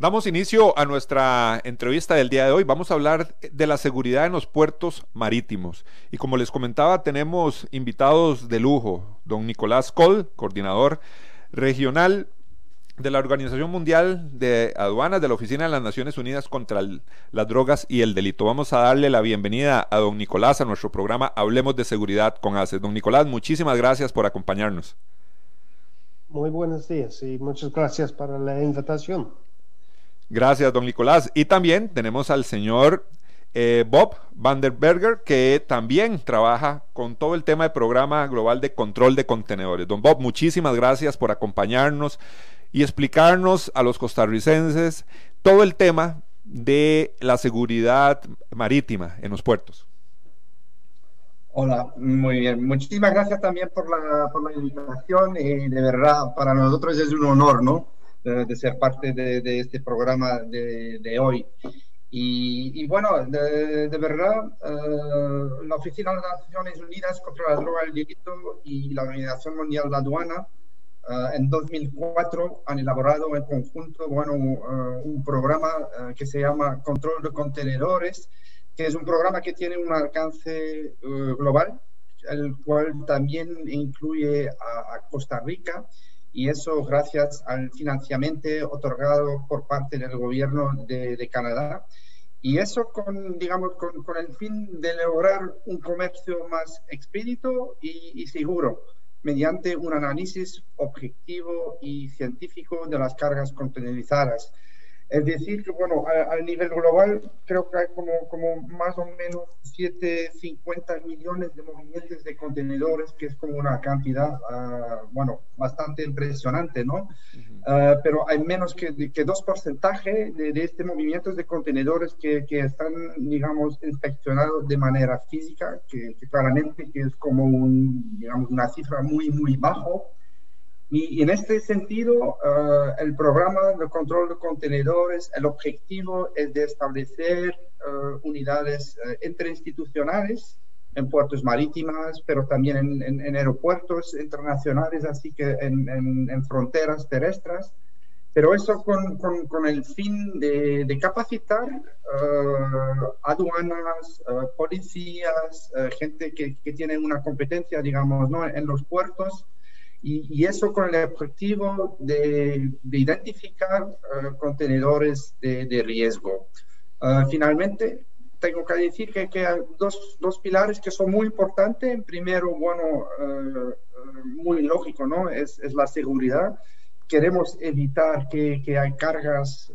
Damos inicio a nuestra entrevista del día de hoy. Vamos a hablar de la seguridad en los puertos marítimos. Y como les comentaba, tenemos invitados de lujo. Don Nicolás Col, coordinador regional de la Organización Mundial de Aduanas de la Oficina de las Naciones Unidas contra las Drogas y el Delito. Vamos a darle la bienvenida a don Nicolás a nuestro programa Hablemos de Seguridad con ACES. Don Nicolás, muchísimas gracias por acompañarnos. Muy buenos días y muchas gracias por la invitación. Gracias, don Nicolás. Y también tenemos al señor eh, Bob Vanderberger, que también trabaja con todo el tema de programa global de control de contenedores. Don Bob, muchísimas gracias por acompañarnos y explicarnos a los costarricenses todo el tema de la seguridad marítima en los puertos. Hola, muy bien. Muchísimas gracias también por la, por la invitación y de verdad para nosotros es un honor, ¿no? De, ser parte de, este programa de, hoy. Y, bueno, de, verdad, eh, la Oficina de las Naciones Unidas contra la Droga y el Delito y la Organización Mundial de la Aduana eh, en 2004 han elaborado en conjunto bueno, un programa que se llama Control de Contenedores, que es un programa que tiene un alcance global, el cual también incluye a Costa Rica y eso gracias al financiamiento otorgado por parte del gobierno de, Canadá. Y eso con, digamos, con, el fin de lograr un comercio más expedito y, y seguro, mediante un análisis objetivo y científico de las cargas contenerizadas es decir, que bueno, a, nivel global creo que hay como, como más o menos 750 millones de movimientos de contenedores, que es como una cantidad, uh, bueno, bastante impresionante, ¿no? Uh, pero hay menos que, que 2% de, de este movimiento de contenedores que, que, están, digamos, inspeccionados de manera física, que, que claramente que es como un, digamos, una cifra muy, muy bajo. Y, en este sentido, eh, el programa de control de contenedores, el objetivo es de establecer uh, unidades uh, interinstitucionales en puertos marítimas, pero también en, en, en aeropuertos internacionales, así que en, en fronteras terrestres. Pero eso con, con, con el fin de, de capacitar aduanas, policías, gente que, que, tiene una competencia, digamos, ¿no? en los puertos y, eso con el objetivo de, identificar uh, contenedores de, de riesgo. Uh, finalmente, tengo que decir que, que hay dos, dos, pilares que son muy importantes. Primero, bueno, uh, muy lógico, ¿no? Es, es, la seguridad. Queremos evitar que, que hay cargas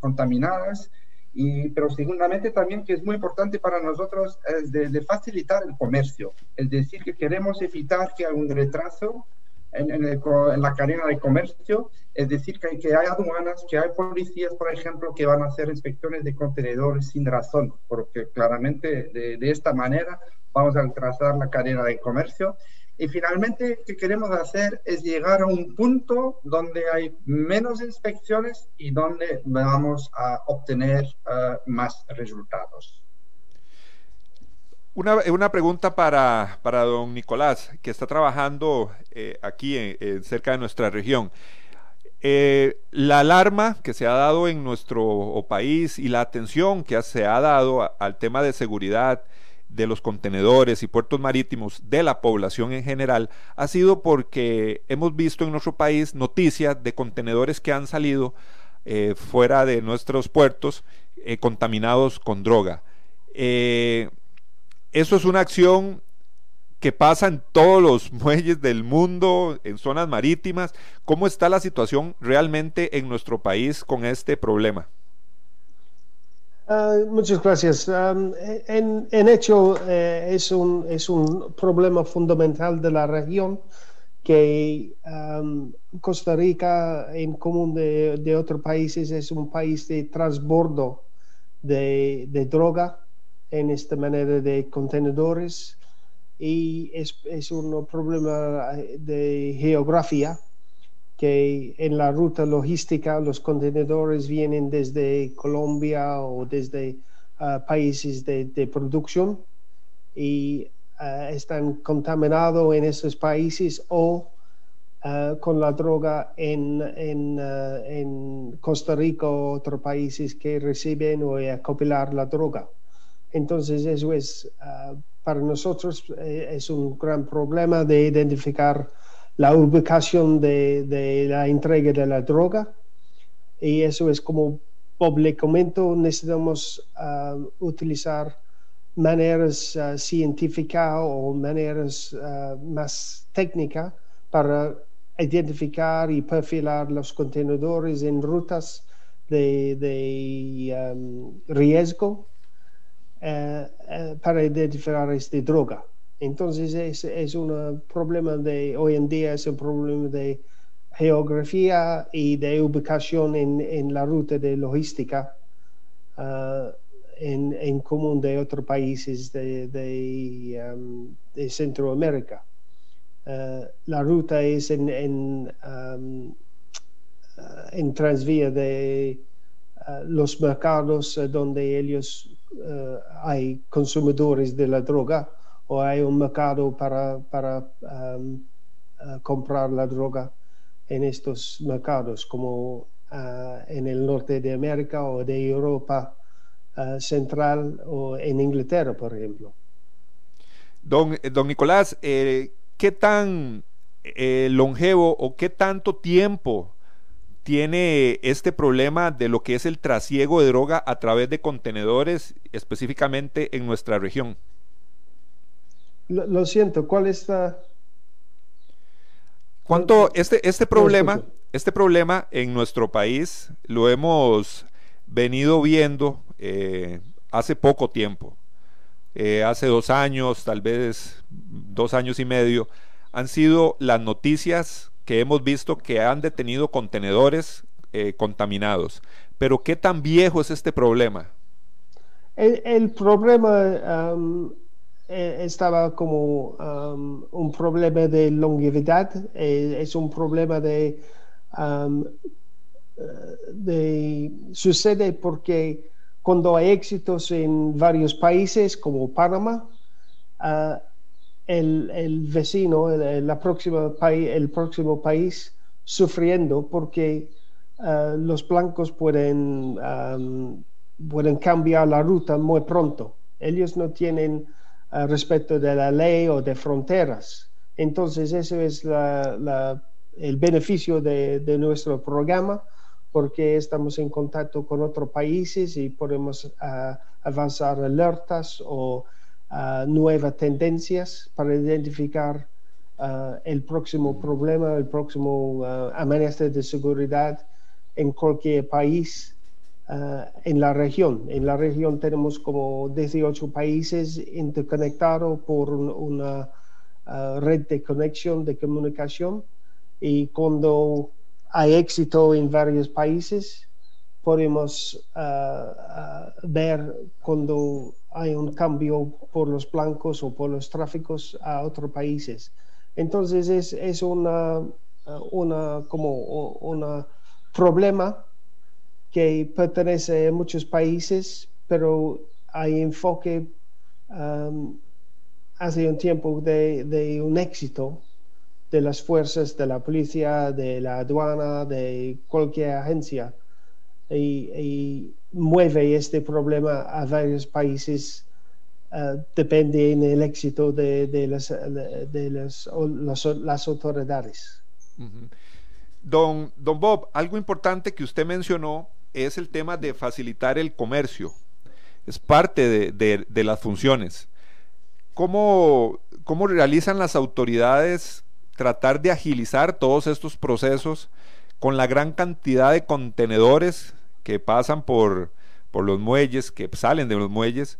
contaminadas. Y, pero segundamente también que es muy importante para nosotros es de, de, facilitar el comercio, es decir, que queremos evitar que haya un retraso en, la cadena de comercio, es decir, que, que hay aduanas, que hay policías, por ejemplo, que van a hacer inspecciones de contenedores sin razón, porque claramente de, de esta manera vamos a trazar la cadena de comercio. Y finalmente, ¿qué queremos hacer? Es llegar a un punto donde hay menos inspecciones y donde vamos a obtener uh, más resultados. Una, una, pregunta para, para, don Nicolás, que está trabajando eh, aquí cerca de nuestra región. Eh, la alarma que se ha dado en nuestro país y la atención que se ha dado al tema de seguridad de los contenedores y puertos marítimos de la población en general ha sido porque hemos visto en nuestro país noticias de contenedores que han salido eh, fuera de nuestros puertos contaminados con droga. Eso es una acción que pasa en todos los muelles del mundo, en zonas marítimas. ¿Cómo está la situación realmente en nuestro país con este problema? Ah, muchas gracias. en, hecho, eh, es, un, es un problema fundamental de la región que Costa Rica, en común de, de, otros países, es un país de transbordo de, de droga en esta manera de contenedores y es, es un problema de geografía que en la ruta logística los contenedores vienen desde Colombia o desde ah, países de, producción y ah, están contaminados en esos países o ah, con la droga en, en, en, Costa Rica o otros países que reciben o acopilar la droga. Entonces eso es, para nosotros eh, es un gran problema de identificar la ubicación de, la entrega de la droga. Y eso es como públicamente necesitamos ah, utilizar maneras uh, científicas o maneras ah, más técnicas para identificar y perfilar los contenedores en rutas de, riesgo para identificar esta droga. Entonces es, es un problema de, hoy en día es un problema de geografía y de ubicación en, en la ruta de logística uh, en, en, común de otros países de, de, um, de Centroamérica. La ruta es en, en, um, en transvía de los mercados donde ellos hay consumidores de la droga o hay un mercado para, para um, uh, comprar la droga en estos mercados, como uh, en el norte de América o de Europa central o en Inglaterra, por ejemplo. Don, don Nicolás, eh, ¿qué tan eh, longevo o qué tanto tiempo tiene este problema de lo que es el trasiego de droga a través de contenedores, específicamente en nuestra región? Lo, siento, ¿cuál está? ¿Cuánto este, este problema, este problema en nuestro país lo hemos venido viendo eh, hace poco tiempo, eh, hace dos años, tal vez dos años y medio, han sido las noticias que hemos visto que han detenido contenedores eh, contaminados. Pero ¿qué tan viejo es este problema? El, problema eh, estaba como um, un problema de longevidad, eh, es un problema de, um, de, sucede porque cuando hay éxitos en varios países como Panamá, uh, el, vecino, el, la próxima el próximo país sufriendo porque uh, los blancos pueden, pueden cambiar la ruta muy pronto. Ellos no tienen respecto de la ley o de fronteras. Entonces, eso es el beneficio de, nuestro programa, porque estamos en contacto con otros países y podemos ah, avanzar alertas o nuevas tendencias para identificar ah, el próximo problema, el próximo amenaza de seguridad en cualquier país eh, en la región. En la región tenemos como 18 países interconectados por una eh, red de conexión, de comunicación, y cuando hay éxito en varios países, podemos eh, ver cuando hay un cambio por los blancos o por los tráficos a otros países. Entonces es, es una, una, como un problema que pertenece a muchos países, pero hay enfoque um, hace un tiempo de, un éxito de las fuerzas de la policía, de la aduana, de cualquier agencia, y, mueve este problema a varios países. Uh, depende en el éxito de, las, de las, autoridades. don, don Bob, algo importante que usted mencionó es el tema de facilitar el comercio. Es parte de, las funciones. ¿Cómo, ¿Cómo, realizan las autoridades tratar de agilizar todos estos procesos con la gran cantidad de contenedores que pasan por, por los muelles, que salen de los muelles,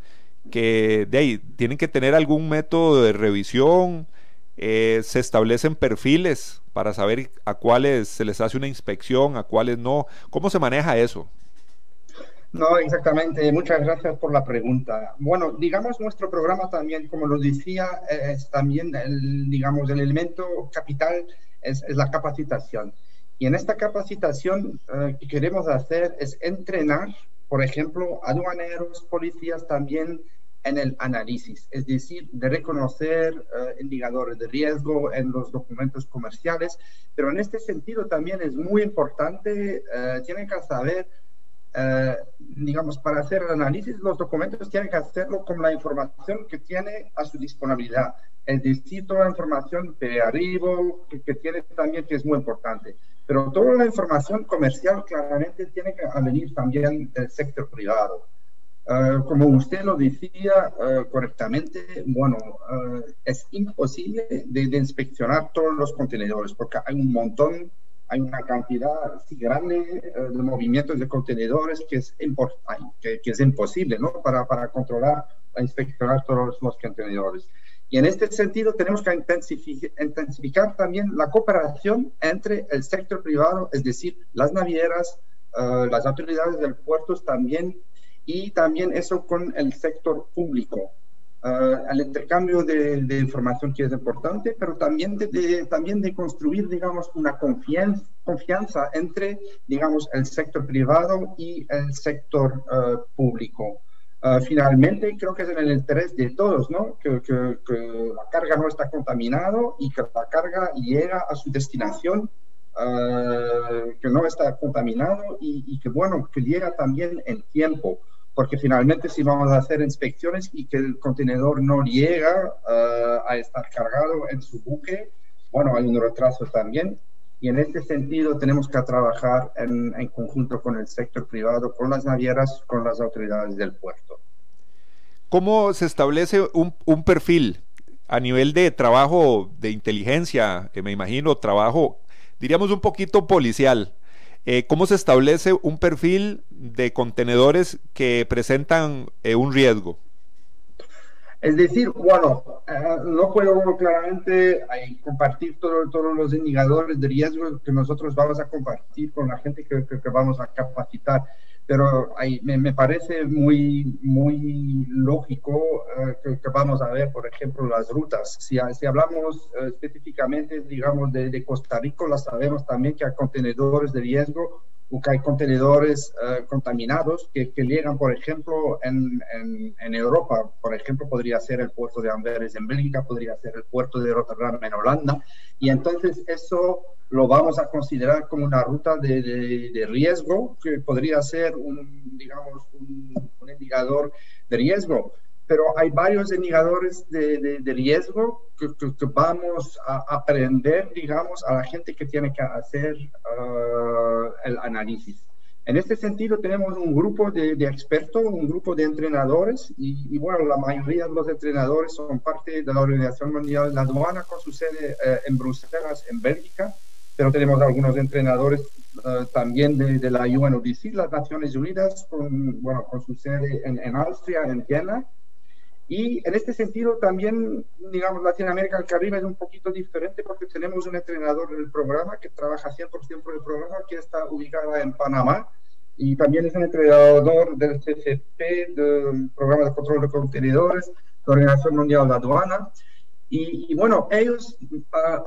que de ahí tienen que tener algún método de revisión, eh, se establecen perfiles para saber a cuáles se les hace una inspección, a cuáles no. ¿Cómo se maneja eso? No, exactamente. Muchas gracias por la pregunta. Bueno, digamos, nuestro programa también, como lo decía, es también, el, digamos, el elemento capital es, la capacitación. Y en esta capacitación eh, que queremos hacer es entrenar, por ejemplo, aduaneros, policías también en el análisis, es decir, de reconocer eh, indicadores de riesgo en los documentos comerciales, pero en este sentido también es muy importante, eh, tienen que saber eh, digamos, para hacer el análisis, los documentos tienen que hacerlo con la información que tiene a su disponibilidad. Es decir, toda la información de arriba que, que, tiene también, que es muy importante. Pero toda la información comercial claramente tiene que venir también del sector privado. Uh, como usted lo decía uh, correctamente, bueno, uh, es imposible de, de, inspeccionar todos los contenedores porque hay un montón hay una cantidad así grande eh, de movimientos de contenedores que es, que, que es imposible ¿no? para, para controlar e inspeccionar todos los contenedores. Y en este sentido tenemos que intensificar, intensificar también la cooperación entre el sector privado, es decir, las navieras, uh, las autoridades del puerto también, y también eso con el sector público. Uh, al intercambio de, de, información que es importante, pero también de, también de construir, digamos, una confianza, confianza entre, digamos, el sector privado y el sector uh, público. Uh, finalmente, creo que es en el interés de todos, ¿no? Que, que, que, la carga no está contaminada y que la carga llega a su destinación, que no está contaminado y, y que, bueno, que llega también en tiempo porque finalmente si vamos a hacer inspecciones y que el contenedor no llega uh, a estar cargado en su buque, bueno, hay un retraso también. Y en este sentido tenemos que trabajar en, en conjunto con el sector privado, con las navieras, con las autoridades del puerto. ¿Cómo se establece un, un perfil a nivel de trabajo de inteligencia, me imagino, trabajo, diríamos un poquito policial? Eh, ¿Cómo se establece un perfil de contenedores que presentan eh, un riesgo? Es decir, bueno, eh, no puedo claramente compartir todos los indicadores de riesgo que nosotros vamos a compartir con la gente que, vamos a capacitar pero ahí me, me, parece muy, muy lógico uh, que, que, vamos a ver, por ejemplo, las rutas. Si, si hablamos uh, específicamente, digamos, de, de, Costa Rica, la sabemos también que hay contenedores de riesgo o hay contenedores uh, contaminados que, que, llegan, por ejemplo, en, en, en, Europa. Por ejemplo, podría ser el puerto de Amberes en Bélgica, podría ser el puerto de Rotterdam en Holanda. Y entonces eso lo vamos a considerar como una ruta de, de, de riesgo que podría ser un, digamos, un, un, indicador de riesgo. Pero hay varios indicadores de, de riesgo que, que, que, vamos a aprender, digamos, a la gente que tiene que hacer uh, el análisis. En este sentido, tenemos un grupo de, de expertos, un grupo de entrenadores, y, y, bueno, la mayoría de los entrenadores son parte de la Organización Mundial de la Aduana, con su sede eh, en Bruselas, en Bélgica, pero tenemos algunos entrenadores uh, también de, de, la UNODC, las Naciones Unidas, con, bueno, con su sede en, en, Austria, en Viena. Y en este sentido también, digamos, Latinoamérica, el Caribe es un poquito diferente porque tenemos un entrenador del programa que trabaja 100% por el programa, que está ubicada en Panamá. Y también es un entrenador del CCP, del Programa de Control de Contenedores, la Organización Mundial de Aduana. Y, y, bueno, ellos uh,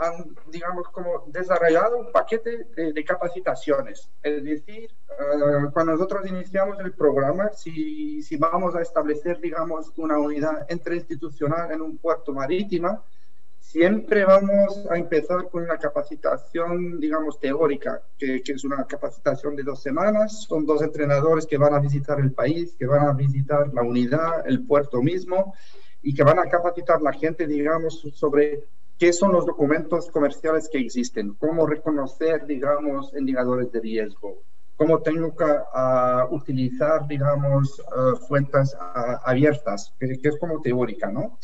han, digamos, como desarrollado un paquete de, capacitaciones. Es decir, uh, cuando nosotros iniciamos el programa, si, si, vamos a establecer, digamos, una unidad interinstitucional en un puerto marítimo, siempre vamos a empezar con una capacitación, digamos, teórica, que es una capacitación de dos semanas. Son dos entrenadores que van a visitar el país, que van a visitar la unidad, el puerto mismo y que van a capacitar la gente, digamos, sobre qué son los documentos comerciales que existen, cómo reconocer, digamos, indicadores de riesgo, cómo tengo que uh, utilizar, digamos, uh, fuentes uh, abiertas, que, que, es como teórica, ¿no?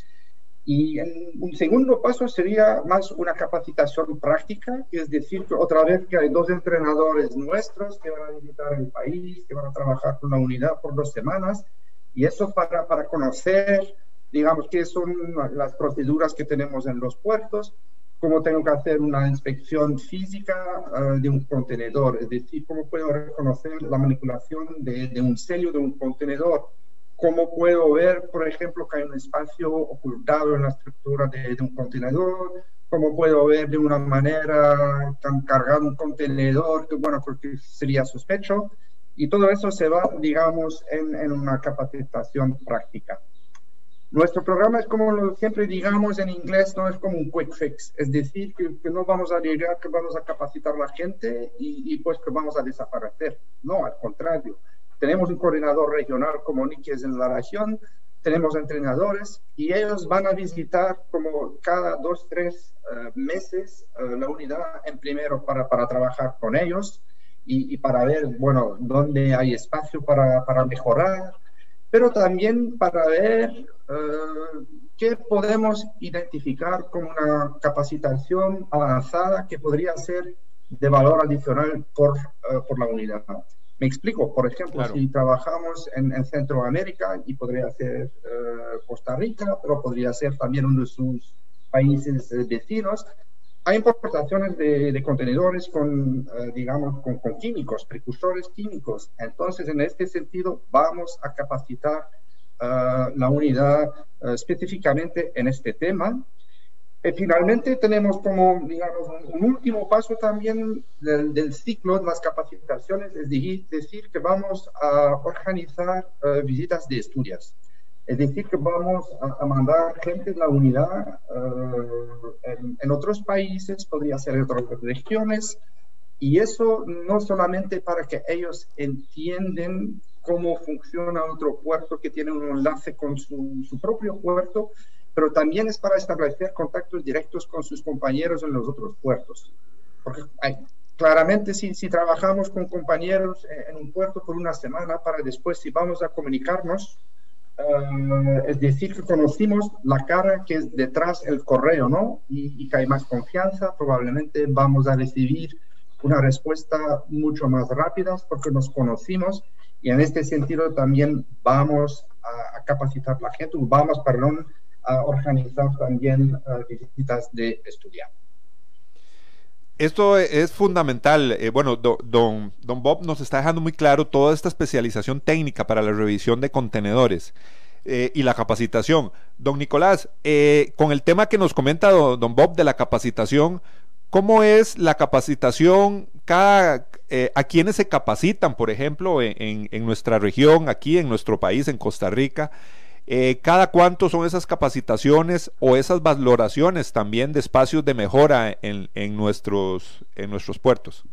Y un segundo paso sería más una capacitación práctica, es decir, que otra vez que hay dos entrenadores nuestros que van a visitar el país, que van a trabajar con la unidad por dos semanas, y eso para, para conocer, digamos, qué son las proceduras que tenemos en los puertos, cómo tengo que hacer una inspección física eh, de un contenedor, es decir, cómo puedo reconocer la manipulación de, de un sello de un contenedor, cómo puedo ver, por ejemplo, que hay un espacio ocultado en la estructura de, de un contenedor, cómo puedo ver de una manera tan cargado un contenedor que, bueno, porque sería sospecho, y todo eso se va, digamos, en, en una capacitación práctica. Nuestro programa es como siempre digamos en inglés, no es como un quick fix, es decir, que, que no vamos a llegar, que vamos a capacitar a la gente y, y, pues que vamos a desaparecer. No, al contrario. Tenemos un coordinador regional como Nikies en la región, tenemos entrenadores y ellos van a visitar como cada dos, tres uh, meses uh, la unidad en primero para, para trabajar con ellos y, y, para ver, bueno, dónde hay espacio para, para mejorar, pero también para ver uh, qué podemos identificar como una capacitación avanzada que podría ser de valor adicional por, uh, por la unidad. Me explico, por ejemplo, claro. si trabajamos en, en, Centroamérica y podría ser uh, Costa Rica, pero podría ser también uno de sus países vecinos, hay importaciones de, de contenedores con, uh, digamos, con, con, químicos, precursores químicos. Entonces, en este sentido, vamos a capacitar uh, la unidad uh, específicamente en este tema. Y finalmente, tenemos como, digamos, un, un último paso también del, del, ciclo de las capacitaciones, es decir, que vamos a organizar visitas de estudios. Es decir, que vamos a, mandar gente de la unidad uh, en, en, otros países, podría ser en otras regiones, y eso no solamente para que ellos entiendan cómo funciona otro puerto que tiene un enlace con su, su propio puerto, pero también es para establecer contactos directos con sus compañeros en los otros puertos. Porque claramente si, si, trabajamos con compañeros en un puerto por una semana para después si vamos a comunicarnos, Uh, es decir, conocimos la cara que es detrás el correo, ¿no? Y, que hay más confianza, probablemente vamos a recibir una respuesta mucho más rápida porque nos conocimos y en este sentido también vamos a, capacitar la gente, vamos, perdón, a organizar también uh, visitas de estudiantes. Esto es fundamental. Eh, bueno, do, don, don, Bob nos está dejando muy claro toda esta especialización técnica para la revisión de contenedores eh, y la capacitación. Don Nicolás, eh, con el tema que nos comenta don, don, Bob de la capacitación, ¿cómo es la capacitación? Cada, eh, ¿A quiénes se capacitan, por ejemplo, en, en, nuestra región, aquí en nuestro país, en Costa Rica? Eh, cada cuánto son esas capacitaciones o esas valoraciones también de espacios de mejora en, en nuestros, en nuestros puertos.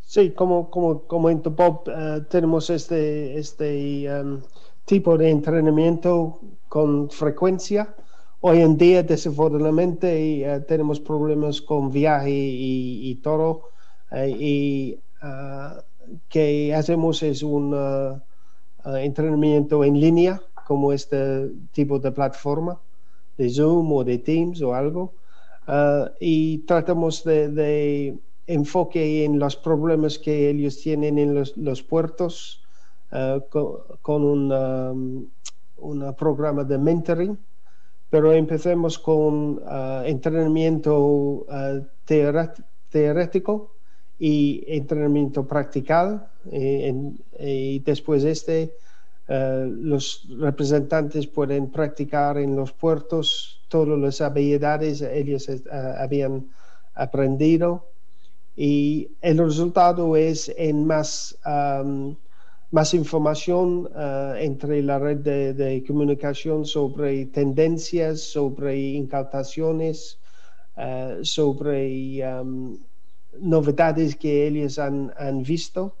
Sí, como, como comentó Bob, uh, tenemos este, este um, tipo de entrenamiento con frecuencia. Hoy en día, desafortunadamente, uh, tenemos problemas con viaje y, y todo. Y que hacemos es un uh, entrenamiento en línea, como este tipo de plataforma, de Zoom o de Teams o algo, uh, y tratamos de, enfoque en los problemas que ellos tienen en los, puertos con, con un, um, un, programa de mentoring, pero empecemos con entrenamiento teórico y entrenamiento practical eh, en, y después este uh, los representantes pueden practicar en los puertos todas las habilidades ellos habían aprendido. Y el resultado es en más um, más información entre la red de, de, comunicación sobre tendencias, sobre incautaciones, sobre novedades que ellos han, han visto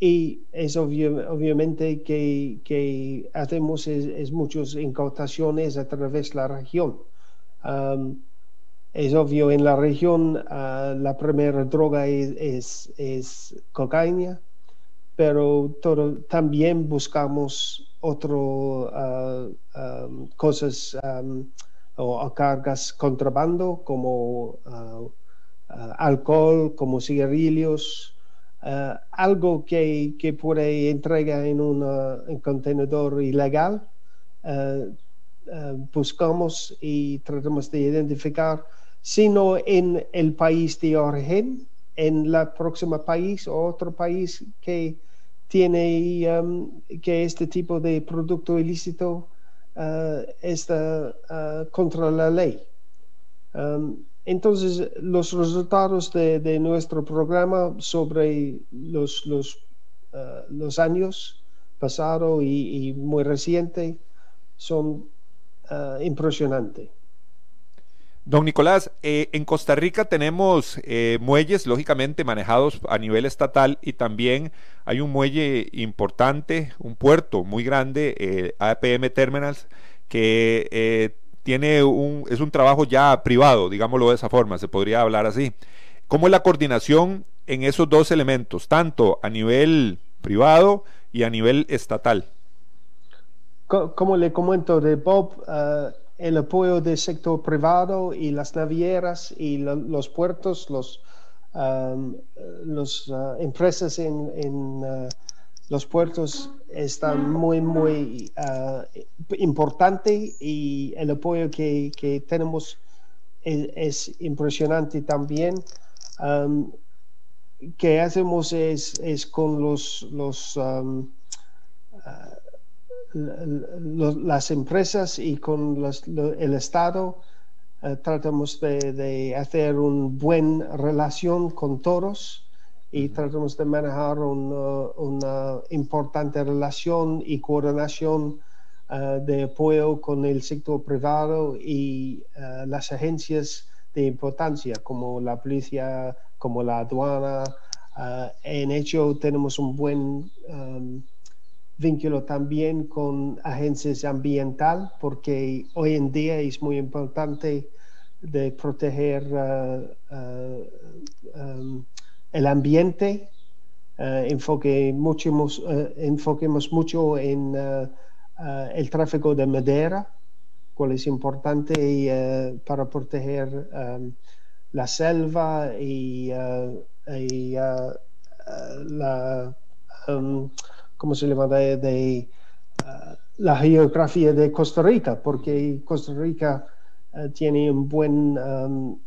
y es obvio, obviamente que, que hacemos es, es, muchas incautaciones a través de la región. Es obvio, en la región uh, la primera droga es, es, cocaína, pero también buscamos otras cosas o cargas contrabando como alcohol, como cigarrillos, algo que, que, puede entregar en un contenedor ilegal. buscamos y tratamos de identificar, sino en el país de origen, en la próxima país o otro país que tiene um, que este tipo de producto ilícito está contra la ley. Um, entonces, los resultados de, nuestro programa sobre los, los, uh, los años pasados y, muy recientes son impresionantes. Don Nicolás, eh, en Costa Rica tenemos eh, muelles, lógicamente, manejados a nivel estatal y también hay un muelle importante, un puerto muy grande, eh, APM Terminals, que tiene un, es un trabajo ya privado, digámoslo de esa forma, se podría hablar así. ¿Cómo es la coordinación en esos dos elementos, tanto a nivel privado y a nivel estatal? Como le comento de Bob, el apoyo del sector privado y las navieras y los puertos, los, um, las uh, empresas en, uh, los puertos están muy, muy uh, importante y el apoyo que, que tenemos es, impresionante también. Um, que hacemos es, es con los, los um, las empresas y con el Estado eh, tratamos de, hacer una buena relación con todos y tratamos de manejar una importante relación y coordinación eh, de apoyo con el sector privado y eh, las agencias de importancia como la policía, como la aduana. en hecho, tenemos un buen um, vínculo también con agencias ambientales, porque hoy en día es muy importante de proteger um, el ambiente. Uh, enfoque mucho, enfoquemos mucho en el tráfico de madera, cual es importante para proteger la selva y, y la um, cómo se llama, de, uh, la geografía de Costa Rica, porque Costa Rica tiene un buen um,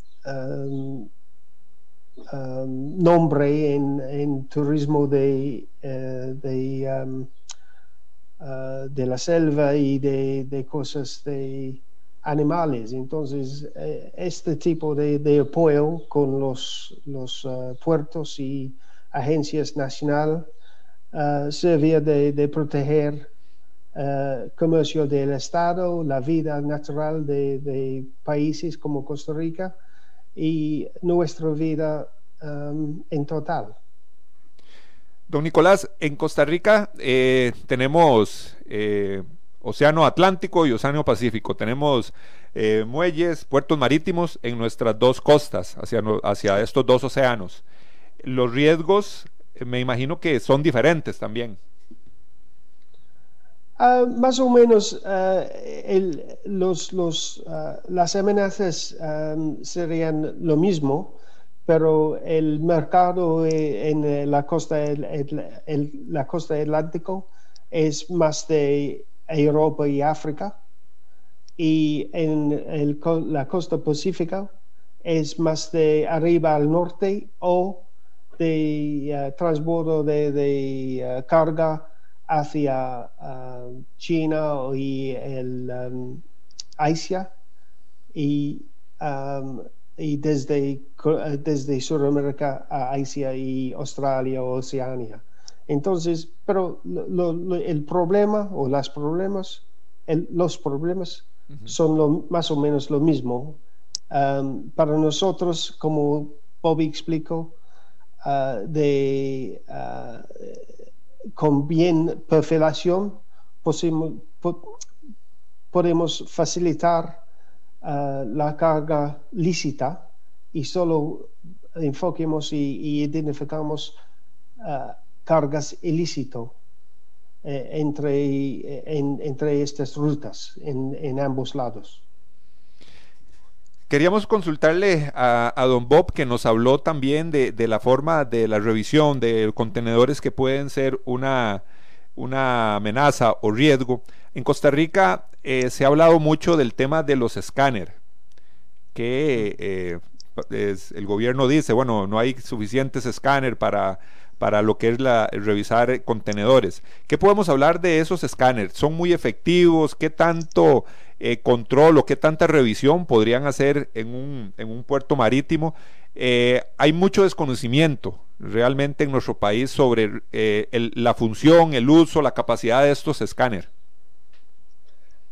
um, um, nombre en, turismo de, uh, de, de, la selva y de, cosas de animales. Entonces, eh, este tipo de, apoyo con los, los puertos y agencias nacionales uh, servir de, proteger el uh, comercio del Estado, la vida natural de, países como Costa Rica y nuestra vida um, en total. Don Nicolás, en Costa Rica eh, tenemos eh, Océano Atlántico y Océano Pacífico. Tenemos eh, muelles, puertos marítimos en nuestras dos costas, hacia, hacia estos dos océanos. Los riesgos me imagino que son diferentes también. Ah, más o menos ah, los, los, ah, las amenazas serían lo mismo, pero el mercado eh, en la costa, el, la costa atlántico es más de Europa y África y en la costa pacífica es más de arriba al norte o de uh, transbordo de, uh, carga hacia uh, China y el um, Asia y, um, y desde, desde Sudamérica a Asia y Australia o Oceania. Entonces, pero lo, lo, el problema o los problemas, el, los problemas uh -huh. son lo, más o menos lo mismo. Um, para nosotros, como Bobby explicó, Ah, de, uh, con bien perfilación podemos facilitar uh, la carga lícita y solo enfoquemos y, y identificamos cargas ilícito entre, entre estas rutas en, ambos lados. Queríamos consultarle a, don Bob que nos habló también de, la forma de la revisión de contenedores que pueden ser una, una amenaza o riesgo. En Costa Rica eh, se ha hablado mucho del tema de los escáneres, que eh, el gobierno dice, bueno, no hay suficientes escáneres para, para lo que es la, revisar contenedores. ¿Qué podemos hablar de esos escáneres? ¿Son muy efectivos? ¿Qué tanto eh, control o qué tanta revisión podrían hacer en un, en un puerto marítimo? hay mucho desconocimiento realmente en nuestro país sobre la función, el uso, la capacidad de estos escáneres.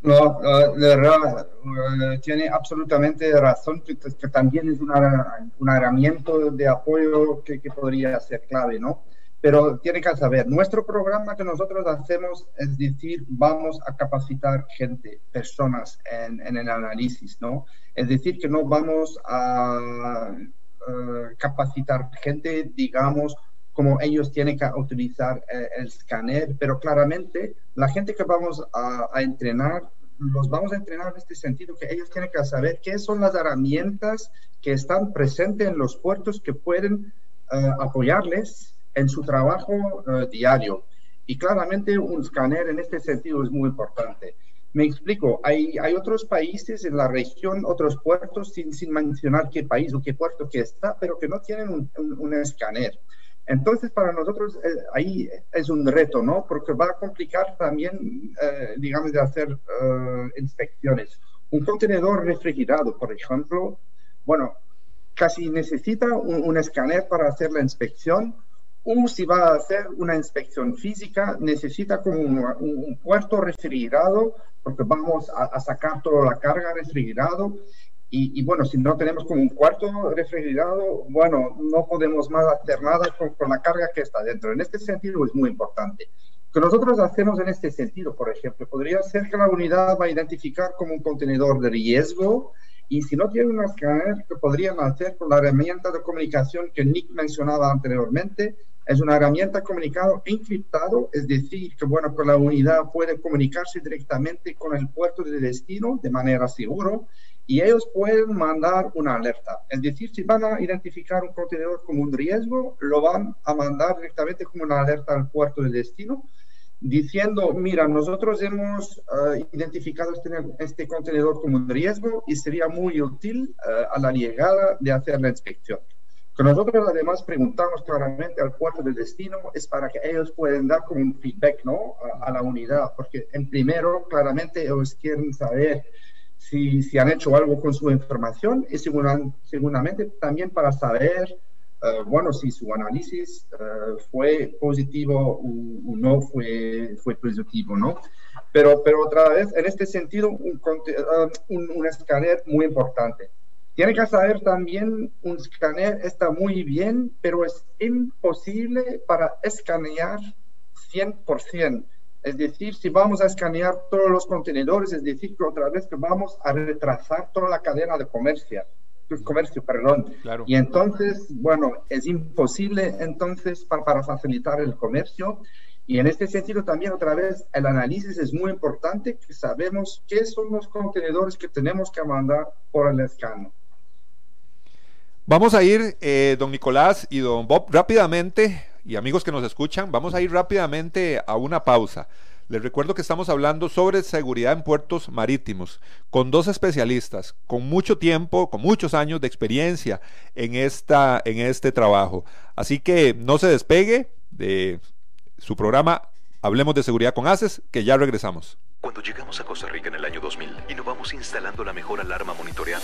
No, de verdad, eh, tiene absolutamente razón, que, también es una, un herramienta de apoyo que, que, podría ser clave, ¿no? Pero tiene que saber, nuestro programa que nosotros hacemos es decir, vamos a capacitar gente, personas en, en el análisis, ¿no? Es decir, que no vamos a capacitar gente, digamos, como ellos tienen que utilizar eh, el escáner, pero claramente la gente que vamos a, entrenar, los vamos a entrenar en este sentido, que ellos tienen que saber qué son las herramientas que están presentes en los puertos que pueden eh, apoyarles en su trabajo eh, diario. Y claramente un escáner en este sentido es muy importante. Me explico, hay, hay otros países en la región, otros puertos, sin, sin mencionar qué país o qué puerto que está, pero que no tienen un, un, un escáner. Entonces, para nosotros eh, ahí es un reto, ¿no? Porque va a complicar también, eh, digamos, de hacer eh, inspecciones. Un contenedor refrigerado, por ejemplo, bueno, casi necesita un, escáner para hacer la inspección, o si va a hacer una inspección física, necesita como un, puerto refrigerado, porque vamos a, a, sacar toda la carga refrigerado y, bueno, si no tenemos como un cuarto refrigerado, bueno, no podemos más hacer nada con, la carga que está dentro. En este sentido es muy importante. que nosotros hacemos en este sentido, por ejemplo, podría ser que la unidad va a identificar como un contenedor de riesgo y si no tiene un escáner, que podrían hacer con la herramienta de comunicación que Nick mencionaba anteriormente, es una herramienta comunicado encriptado, es decir, que bueno, que la unidad puede comunicarse directamente con el puerto de destino de manera segura y ellos pueden mandar una alerta. Es decir, si van a identificar un contenedor como un riesgo, lo van a mandar directamente como una alerta al puerto de destino, diciendo, mira, nosotros hemos eh, identificado este, este, contenedor como un riesgo y sería muy útil eh, a la llegada de hacer la inspección. Que nosotros además preguntamos claramente al puerto de destino es para que ellos puedan dar como un feedback ¿no? a, a la unidad, porque en primero claramente ellos quieren saber si, si, han hecho algo con su información y seguramente también para saber, eh, bueno, si su análisis eh, fue positivo o, no fue, fue positivo, ¿no? Pero, pero otra vez, en este sentido, un, uh, un, un escáner muy importante. Tiene que saber también, un escáner está muy bien, pero es imposible para escanear 100%. Es decir, si vamos a escanear todos los contenedores, es decir, que otra vez que vamos a retrasar toda la cadena de comercio, comercio, perdón. Y entonces, bueno, es imposible entonces para, para, facilitar el comercio. Y en este sentido también otra vez el análisis es muy importante, que sabemos qué son los contenedores que tenemos que mandar por el escano. Vamos a ir, eh, don Nicolás y don Bob, rápidamente y amigos que nos escuchan, vamos a ir rápidamente a una pausa. Les recuerdo que estamos hablando sobre seguridad en puertos marítimos con dos especialistas con mucho tiempo, con muchos años de experiencia en, esta, en este trabajo. Así que no se despegue de su programa Hablemos de Seguridad con ACES, que ya regresamos. Cuando llegamos a Costa Rica en el año 2000, innovamos instalando la mejor alarma monitoreada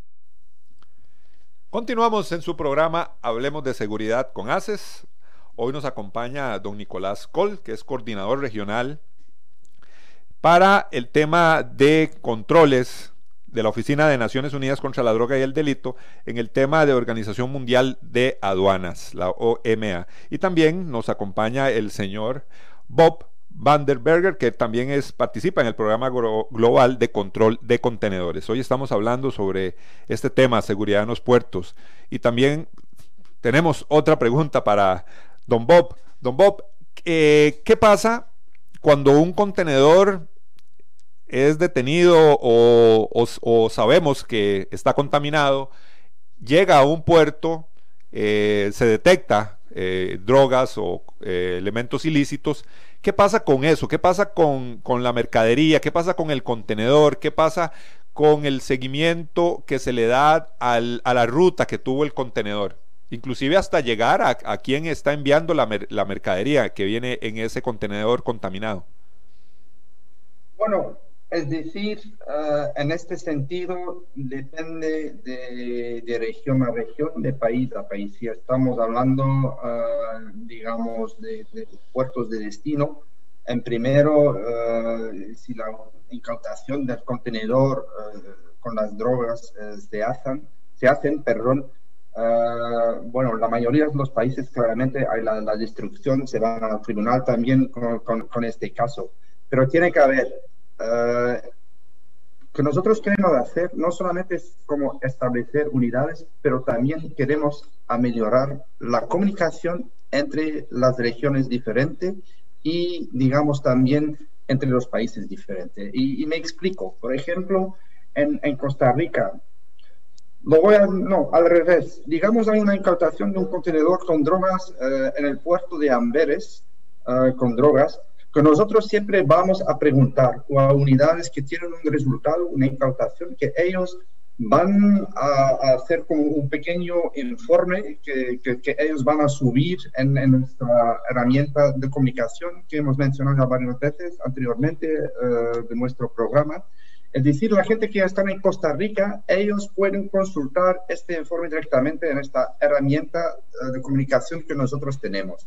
Continuamos en su programa Hablemos de Seguridad con ACES. Hoy nos acompaña don Nicolás Col, que es coordinador regional para el tema de controles de la Oficina de Naciones Unidas contra la Droga y el Delito en el tema de Organización Mundial de Aduanas, la OMA. Y también nos acompaña el señor Bob Vanderberger, que también es, participa en el programa global de control de contenedores. Hoy estamos hablando sobre este tema, seguridad en los puertos. Y también tenemos otra pregunta para don Bob. Don Bob, eh, ¿qué pasa cuando un contenedor es detenido o, sabemos que está contaminado, llega a un puerto, eh, se detecta eh, drogas o elementos ilícitos, ¿qué pasa con eso? ¿Qué pasa con, con, la mercadería? ¿Qué pasa con el contenedor? ¿Qué pasa con el seguimiento que se le da al, a la ruta que tuvo el contenedor? inclusive hasta llegar a, quien está enviando la, mercadería que viene en ese contenedor contaminado. Bueno, es decir, ah, en este sentido depende de, región a región, de país a país. Si estamos hablando, ah, digamos, de, puertos de destino, en primero, ah, si la incautación del contenedor con las drogas eh, se hacen, se hacen, perdón, bueno, la mayoría de los países claramente hay la, destrucción, se va al tribunal también con, este caso. Pero tiene que haber, uh, que nosotros queremos hacer no solamente es como establecer unidades, pero también queremos mejorar la comunicación entre las regiones diferentes y, digamos, también entre los países diferentes. Y, me explico, por ejemplo, en, en Costa Rica, lo voy a, no, al revés. Digamos, hay una incautación de un contenedor con drogas eh, en el puerto de Amberes, eh, con drogas, que nosotros siempre vamos a preguntar o a unidades que tienen un resultado, una incautación, que ellos van a, hacer como un pequeño informe que, que, ellos van a subir en, en, nuestra herramienta de comunicación que hemos mencionado varias veces anteriormente eh, de nuestro programa es decir, la gente que ya está en Costa Rica, ellos pueden consultar este informe directamente en esta herramienta eh, de comunicación que nosotros tenemos.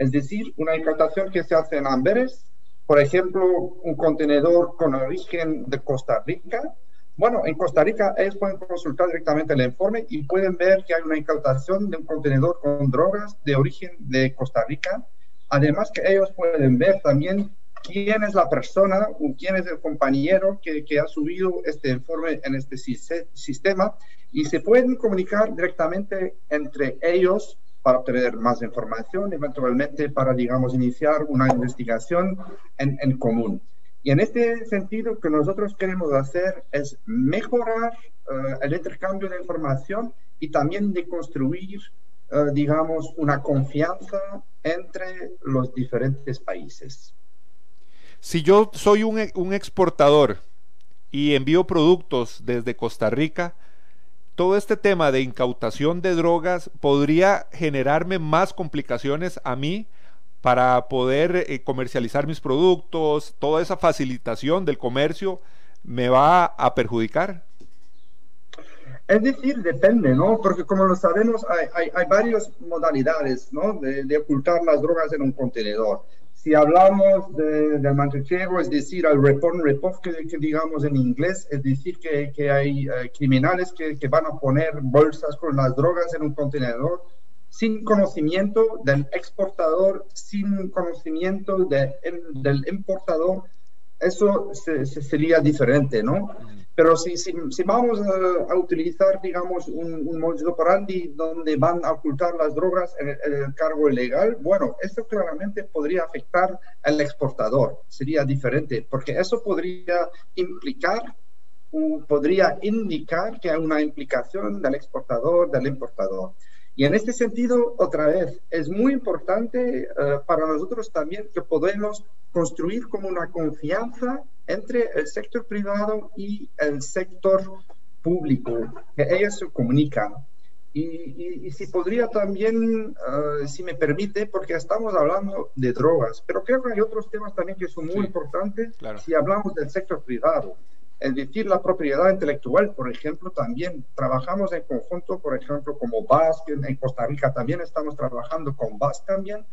Es decir, una incautación que se hace en Amberes, por ejemplo, un contenedor con origen de Costa Rica. Bueno, en Costa Rica ellos pueden consultar directamente el informe y pueden ver que hay una incautación de un contenedor con drogas de origen de Costa Rica. Además que ellos pueden ver también quién es la persona o quién es el compañero que, que ha subido este informe en este sistema y se pueden comunicar directamente entre ellos para obtener más información, eventualmente para, digamos, iniciar una investigación en, común. Y en este sentido, lo que nosotros queremos hacer es mejorar eh, el intercambio de información y también de construir, eh, digamos, una confianza entre los diferentes países. Si yo soy un, exportador y envío productos desde Costa Rica, todo este tema de incautación de drogas podría generarme más complicaciones a mí para poder eh, comercializar mis productos, toda esa facilitación del comercio me va a perjudicar. Es decir, depende, ¿no? Porque como lo sabemos, hay, varias modalidades, ¿no? de, ocultar las drogas en un contenedor si hablamos del manchego, es decir, al report report que, digamos en inglés, es decir, que, hay eh, criminales que, van a poner bolsas con las drogas en un contenedor sin conocimiento del exportador, sin conocimiento de, del importador, eso sería diferente, ¿no? Pero si, si, vamos a, utilizar, digamos, un, un modus operandi donde van a ocultar las drogas en el, cargo ilegal, bueno, esto claramente podría afectar al exportador, sería diferente, porque eso podría implicar podría indicar que hay una implicación del exportador, del importador. Y en este sentido, otra vez, es muy importante eh, para nosotros también que podemos construir como una confianza entre el sector privado y el sector público, que ellos se comunican. Y, si podría también, eh, si me permite, porque estamos hablando de drogas, pero creo que hay otros temas también que son muy importantes si hablamos del sector privado es decir, la propiedad intelectual, por ejemplo, también trabajamos en conjunto, por ejemplo, como BASC, en Costa Rica también estamos trabajando con BASC también,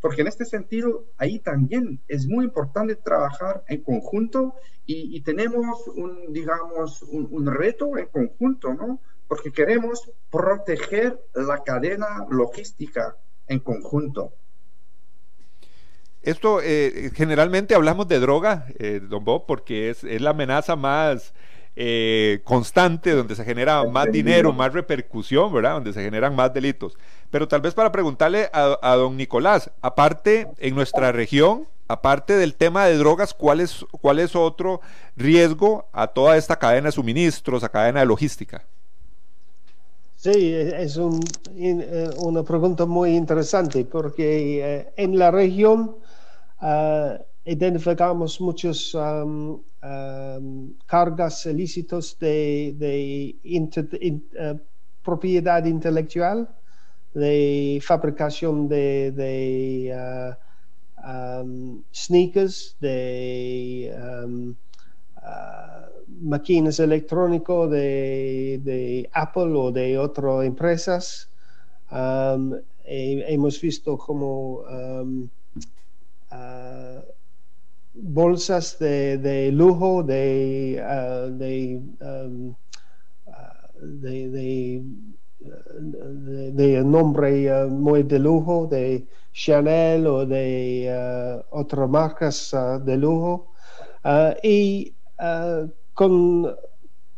porque en este sentido ahí también es muy importante trabajar en conjunto y, tenemos un, digamos, un, reto en conjunto, ¿no? Porque queremos proteger la cadena logística en conjunto. Esto, eh, generalmente hablamos de droga, eh, don Bob, porque es, es la amenaza más eh, constante, donde se genera más dinero, más repercusión, ¿verdad? Donde se generan más delitos. Pero tal vez para preguntarle a, don Nicolás, aparte en nuestra región, aparte del tema de drogas, ¿cuál es, ¿cuál es otro riesgo a toda esta cadena de suministros, a cadena de logística? Sí, es un, eh, una pregunta muy interesante porque eh, en la región ah, identificamos muchos cargas ilícitos de, eh, propiedad intelectual, de fabricación de, uh, sneakers, de uh, máquinas electrónicas de, Apple o de otras empresas. hemos visto como uh, bolsas de, lujo, de, uh, um, uh, de, de, nombre uh, muy de lujo, de Chanel o de otras marcas de lujo. y con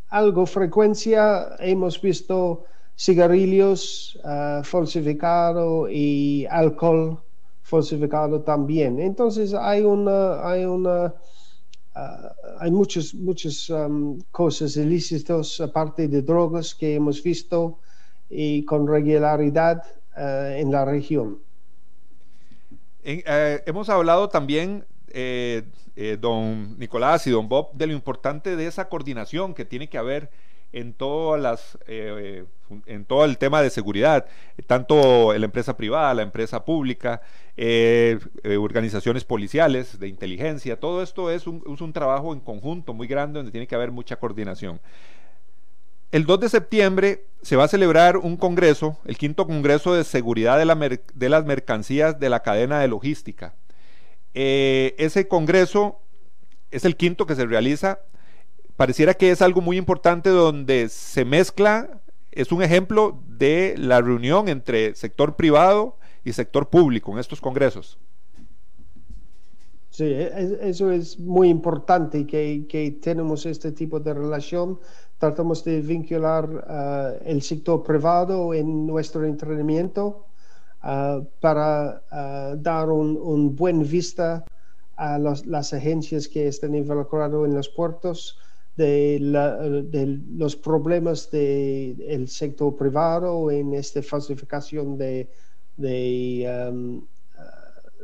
algo frecuencia hemos visto cigarrillos falsificados y alcohol falsificado también. Entonces hay una, hay una, hay muchas, muchas um, cosas ilícitas aparte de drogas que hemos visto y con regularidad ah, en la región. Eh, hemos hablado también, eh, eh, don Nicolás y don Bob, de lo importante de esa coordinación que tiene que haber en todas las en todo el tema de seguridad, tanto la empresa privada, la empresa pública, eh, eh, organizaciones policiales, de inteligencia, todo esto es un, un, trabajo en conjunto muy grande donde tiene que haber mucha coordinación. El 2 de septiembre se va a celebrar un congreso, el quinto congreso de seguridad de, la de las mercancías de la cadena de logística. Eh, ese congreso es el quinto que se realiza. Pareciera que es algo muy importante donde se mezcla, es un ejemplo de la reunión entre sector privado, y sector público en estos congresos. Sí, e, eso es muy importante que, que tenemos este tipo de relación. Tratamos de vincular uh, el sector privado en nuestro entrenamiento uh, para uh, dar un, un, buen vista a las agencias que están involucradas en los puertos de, los problemas del sector privado en esta falsificación de de, uh,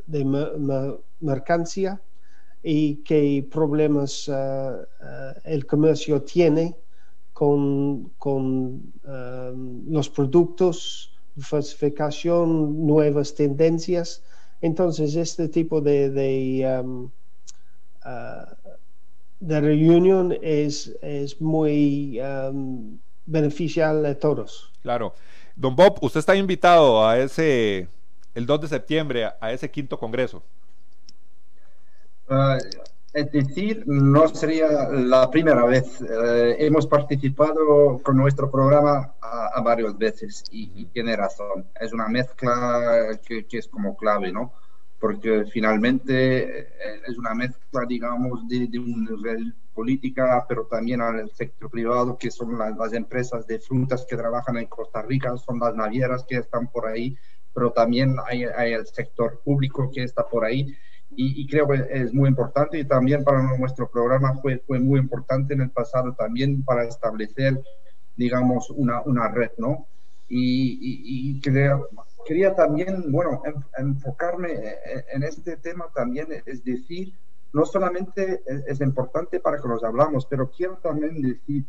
de mercancía y qué problemas el comercio tiene con, con um, los productos, falsificación, nuevas tendencias. Entonces, este tipo de, de, um, de reunión es, es muy beneficial a todos. Claro. Don Bob, usted está invitado a ese, el 2 de septiembre, a ese quinto congreso. Ah, es decir, no sería la primera vez. Eh, hemos participado con nuestro programa a, varias veces y, tiene razón. Es una mezcla que, es como clave, ¿no? Porque finalmente eh, es una mezcla, digamos, de, de un nivel política, pero también al sector privado, que son las, empresas de frutas que trabajan en Costa Rica, son las navieras que están por ahí, pero también hay, el sector público que está por ahí. Y, creo que es muy importante y también para nuestro programa fue, fue muy importante en el pasado también para establecer, digamos, una, una red, ¿no? Y, y, quería también, bueno, enfocarme en este tema también, es decir, no solamente es, importante para que nos hablamos, pero quiero también decir,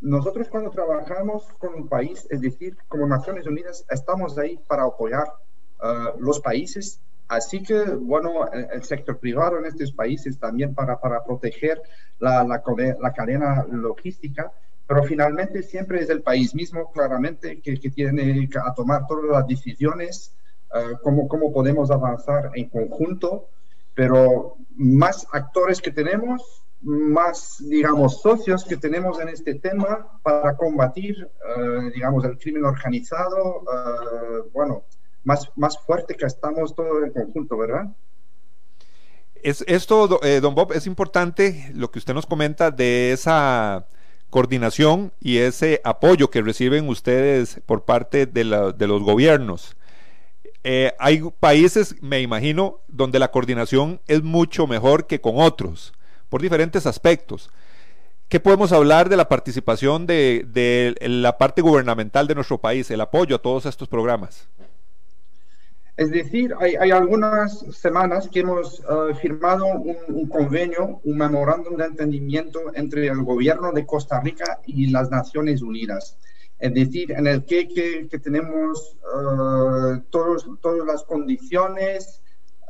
nosotros cuando trabajamos con un país, es decir, como Naciones Unidas, estamos ahí para apoyar uh, los países, así que, bueno, el, sector privado en estos países también para, para proteger la, la, cadena logística, pero finalmente siempre es el país mismo, claramente, que, que tiene que tomar todas las decisiones cómo, cómo podemos avanzar en conjunto, pero más actores que tenemos, más, digamos, socios que tenemos en este tema para combatir, digamos, el crimen organizado, bueno, más, fuerte que estamos todos en conjunto, ¿verdad? Es, esto, eh, don Bob, es importante lo que usted nos comenta de esa coordinación y ese apoyo que reciben ustedes por parte de, los gobiernos. Eh, hay países, me imagino, donde la coordinación es mucho mejor que con otros, por diferentes aspectos. ¿Qué podemos hablar de la participación de, de la parte gubernamental de nuestro país, el apoyo a todos estos programas? Es decir, hay, algunas semanas que hemos eh, firmado un, convenio, un memorándum de entendimiento entre el gobierno de Costa Rica y las Naciones Unidas. Es decir, en el que, que, tenemos uh, todos, todas las condiciones,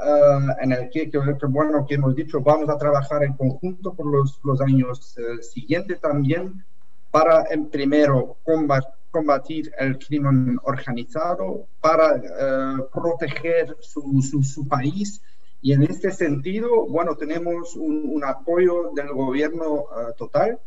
eh, en el que, que, bueno, que hemos dicho, vamos a trabajar en conjunto por los, los años siguientes también para, en primero, combatir combatir el crimen organizado, para eh, proteger su, su, país. Y en este sentido, bueno, tenemos un, apoyo del gobierno eh, total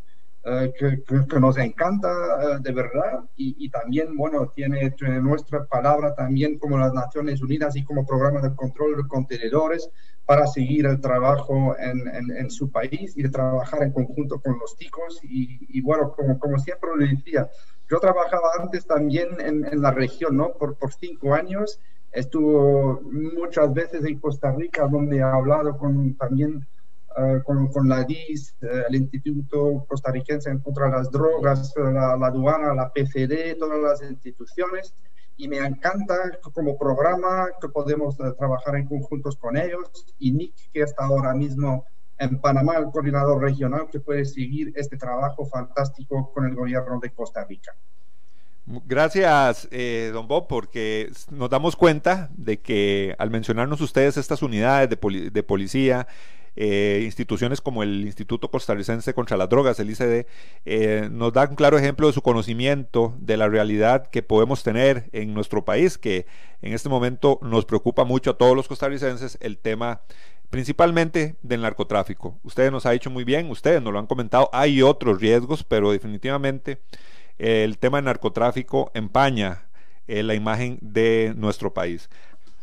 eh, que, que, nos encanta de verdad y, y, también, bueno, tiene, nuestra palabra también como las Naciones Unidas y como programa de control de contenedores para seguir el trabajo en, en, su país y de trabajar en conjunto con los ticos. Y, y bueno, como, como siempre lo decía, yo trabajaba antes también en, la región, ¿no? Por, por cinco años. Estuvo muchas veces en Costa Rica, donde he hablado con, también uh, con, con, la DIS, uh, el Instituto Costarricense contra las Drogas, la, la, aduana, la PCD, todas las instituciones. Y me encanta como programa que podemos uh, trabajar en conjuntos con ellos. Y Nick, que está ahora mismo en Panamá el coordinador regional que puede seguir este trabajo fantástico con el gobierno de Costa Rica. Gracias, eh, don Bob, porque nos damos cuenta de que al mencionarnos ustedes estas unidades de, policía, eh, instituciones como el Instituto Costarricense contra las Drogas, el ICD, eh, nos da un claro ejemplo de su conocimiento de la realidad que podemos tener en nuestro país, que en este momento nos preocupa mucho a todos los costarricenses el tema principalmente del narcotráfico. Ustedes nos ha dicho muy bien, ustedes nos lo han comentado, hay otros riesgos, pero definitivamente el tema del narcotráfico empaña eh, la imagen de nuestro país.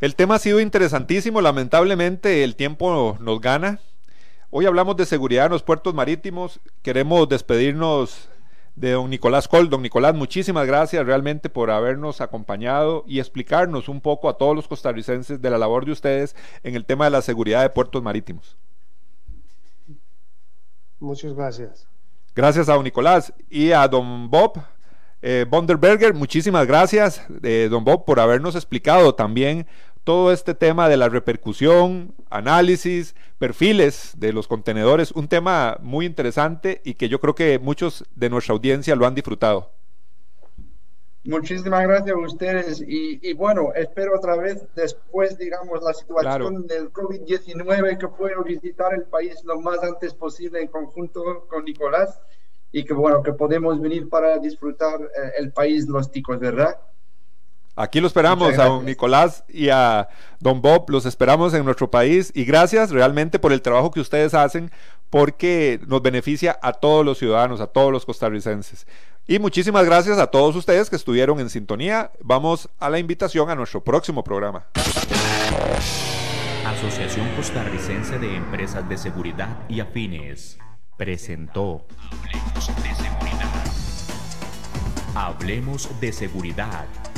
El tema ha sido interesantísimo, lamentablemente el tiempo nos gana. Hoy hablamos de seguridad en los puertos marítimos, queremos despedirnos de don Nicolás Col. Don Nicolás, muchísimas gracias realmente por habernos acompañado y explicarnos un poco a todos los costarricenses de la labor de ustedes en el tema de la seguridad de puertos marítimos. Muchas gracias. Gracias a don Nicolás y a don Bob. Eh, Bonderberger, muchísimas gracias, eh, don Bob, por habernos explicado también todo este tema de la repercusión, análisis, perfiles de los contenedores, un tema muy interesante y que yo creo que muchos de nuestra audiencia lo han disfrutado. Muchísimas gracias a ustedes y, bueno, espero otra vez después, digamos, la situación del COVID-19 que puedo visitar el país lo más antes posible en conjunto con Nicolás y que bueno, que podemos venir para disfrutar eh, el país los ticos, ¿verdad? Aquí lo esperamos a don Nicolás y a don Bob, los esperamos en nuestro país y gracias realmente por el trabajo que ustedes hacen porque nos beneficia a todos los ciudadanos, a todos los costarricenses. Y muchísimas gracias a todos ustedes que estuvieron en sintonía. Vamos a la invitación a nuestro próximo programa. Asociación Costarricense de Empresas de Seguridad y Afines presentó Hablemos de Seguridad. Hablemos de Seguridad. Hablemos de Seguridad.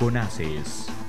Con ACES.